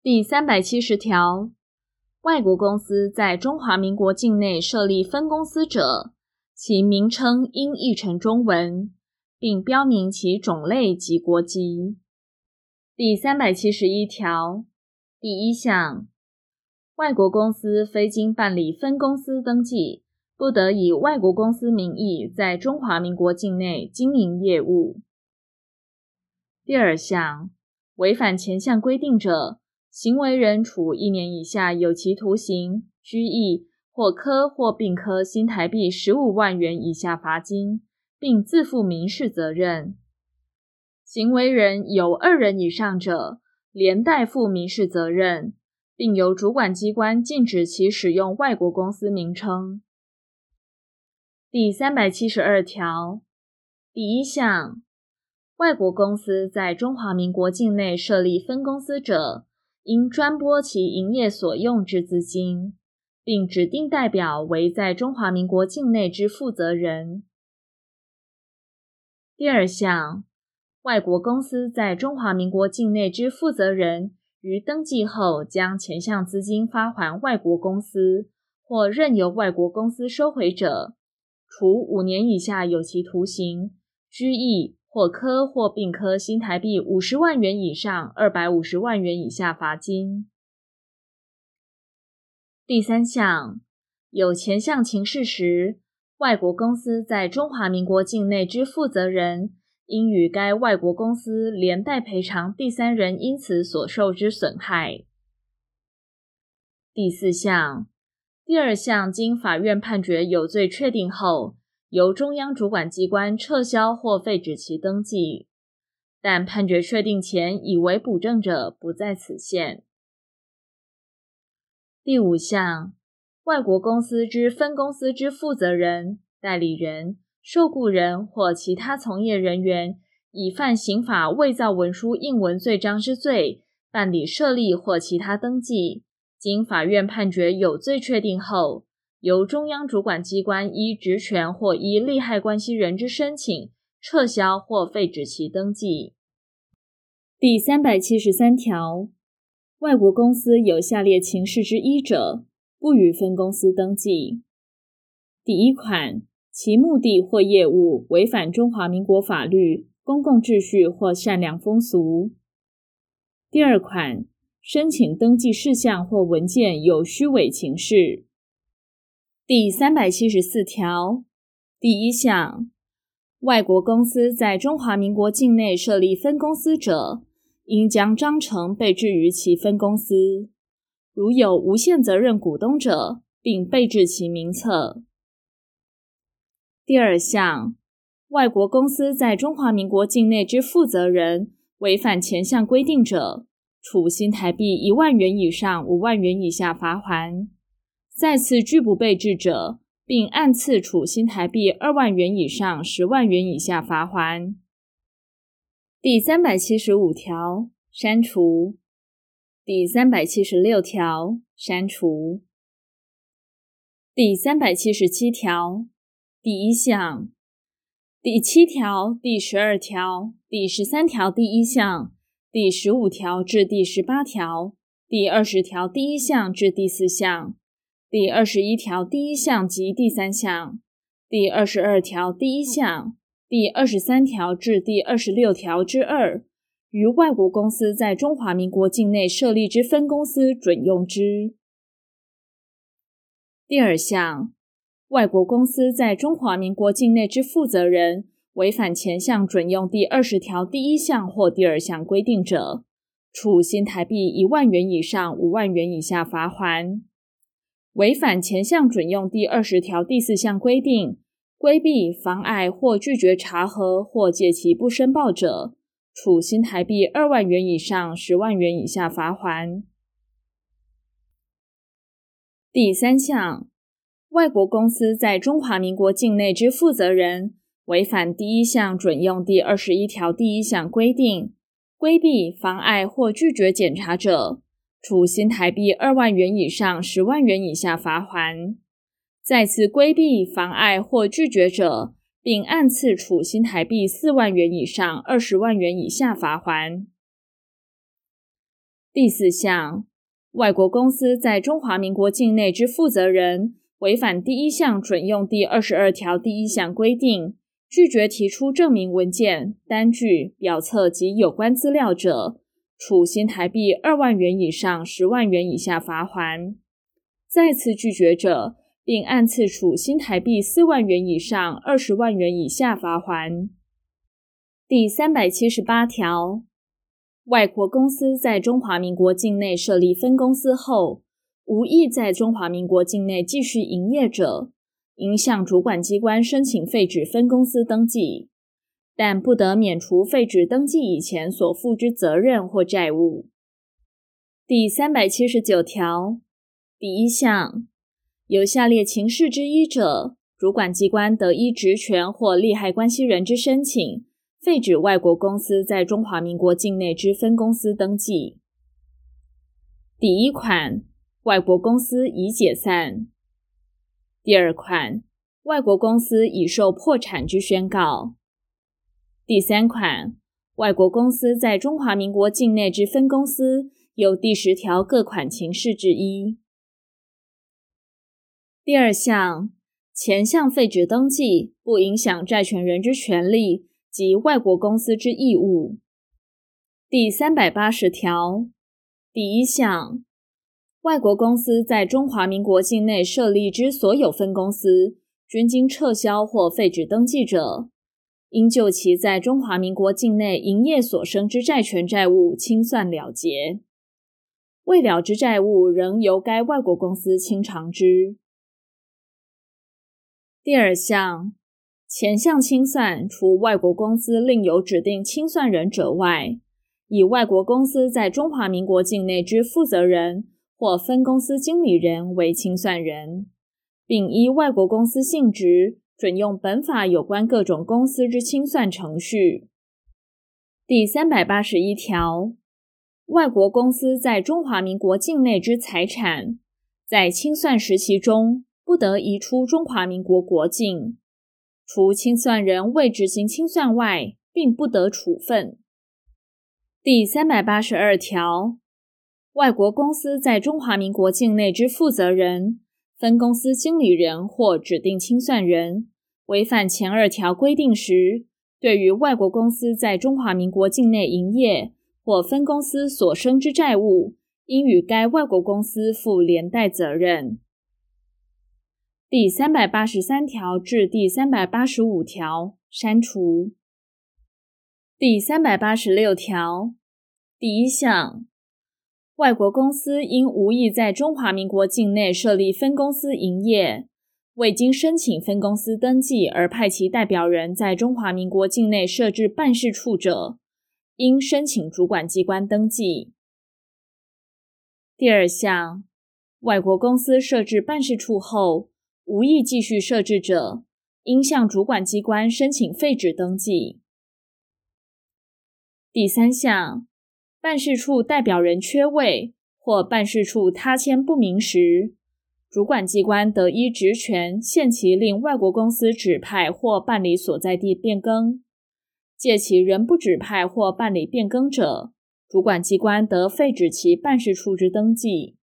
第三百七十条，外国公司在中华民国境内设立分公司者，其名称应译成中文，并标明其种类及国籍。第三百七十一条第一项，外国公司非经办理分公司登记，不得以外国公司名义在中华民国境内经营业务。第二项，违反前项规定者，行为人处一年以下有期徒刑、拘役，或科或并科新台币十五万元以下罚金，并自负民事责任。行为人有二人以上者，连带负民事责任，并由主管机关禁止其使用外国公司名称。第三百七十二条第一项，外国公司在中华民国境内设立分公司者，应专拨其营业所用之资金，并指定代表为在中华民国境内之负责人。第二项，外国公司在中华民国境内之负责人于登记后，将前项资金发还外国公司，或任由外国公司收回者，处五年以下有期徒刑、拘役。或科或并科新台币五十万元以上二百五十万元以下罚金。第三项，有前项情事时，外国公司在中华民国境内之负责人，应与该外国公司连带赔偿第三人因此所受之损害。第四项，第二项经法院判决有罪确定后，由中央主管机关撤销或废止其登记，但判决确定前已为补正者不在此限。第五项，外国公司之分公司之负责人、代理人、受雇人或其他从业人员，以犯刑法伪造文书印文罪章之罪，办理设立或其他登记，经法院判决有罪确定后，由中央主管机关依职权或依利害关系人之申请，撤销或废止其登记。第三百七十三条，外国公司有下列情事之一者，不予分公司登记。第一款，其目的或业务违反中华民国法律、公共秩序或善良风俗。第二款，申请登记事项或文件有虚伪情事。第三百七十四条第一项，外国公司在中华民国境内设立分公司者，应将章程备置于其分公司，如有无限责任股东者，并备置其名册。第二项，外国公司在中华民国境内之负责人违反前项规定者，处新台币一万元以上五万元以下罚锾。再次拒不备置者，并按次处新台币二万元以上十万元以下罚锾。第三百七十五条删除。第三百七十六条删除。第三百七十七条第一项、第七条、第十二条、第十三条第一项、第十五条至第十八条、第二十条第一项至第四项。第二十一条第一项及第三项，第二十二条第一项，第二十三条至第二十六条之二，于外国公司在中华民国境内设立之分公司准用之。第二项，外国公司在中华民国境内之负责人违反前项准用第二十条第一项或第二项规定者，处新台币一万元以上五万元以下罚锾。违反前项准用第二十条第四项规定，规避、妨碍或拒绝查核或借其不申报者，处新台币二万元以上十万元以下罚锾。第三项，外国公司在中华民国境内之负责人，违反第一项准用第二十一条第一项规定，规避、妨碍或拒绝检查者。处新台币二万元以上十万元以下罚锾，再次规避、妨碍或拒绝者，并按次处新台币四万元以上二十万元以下罚锾。第四项，外国公司在中华民国境内之负责人，违反第一项准用第二十二条第一项规定，拒绝提出证明文件、单据、表册及有关资料者，处新台币二万元以上十万元以下罚锾；再次拒绝者，并按次处新台币四万元以上二十万元以下罚锾。第三百七十八条，外国公司在中华民国境内设立分公司后，无意在中华民国境内继续营业者，应向主管机关申请废止分公司登记，但不得免除废止登记以前所负之责任或债务。第三百七十九条第一项，有下列情事之一者，主管机关得依职权或利害关系人之申请，废止外国公司在中华民国境内之分公司登记。第一款。外国公司已解散。第二款，外国公司已受破产之宣告。第三款，外国公司在中华民国境内之分公司有第十条各款情事之一。第二项，前项废止登记不影响债权人之权利及外国公司之义务。第三百八十条第一项。外国公司在中华民国境内设立之所有分公司，均经撤销或废止登记者，应就其在中华民国境内营业所生之债权债务清算了结。未了之债务，仍由该外国公司清偿之。第二项，前项清算，除外国公司另有指定清算人者外，以外国公司在中华民国境内之负责人。或分公司经理人为清算人，并依外国公司性质准用本法有关各种公司之清算程序。第三百八十一条，外国公司在中华民国境内之财产，在清算时期中不得移出中华民国国境，除清算人未执行清算外，并不得处分。第三百八十二条。外国公司在中华民国境内之负责人、分公司经理人或指定清算人，违反前二条规定时，对于外国公司在中华民国境内营业或分公司所生之债务，应与该外国公司负连带责任。第三百八十三条至第三百八十五条删除。第三百八十六条第一项。外国公司因无意在中华民国境内设立分公司营业，未经申请分公司登记而派其代表人在中华民国境内设置办事处者，应申请主管机关登记。第二项，外国公司设置办事处后，无意继续设置者，应向主管机关申请废止登记。第三项。办事处代表人缺位或办事处他签不明时，主管机关得依职权限期令外国公司指派或办理所在地变更。借其仍不指派或办理变更者，主管机关得废止其办事处之登记。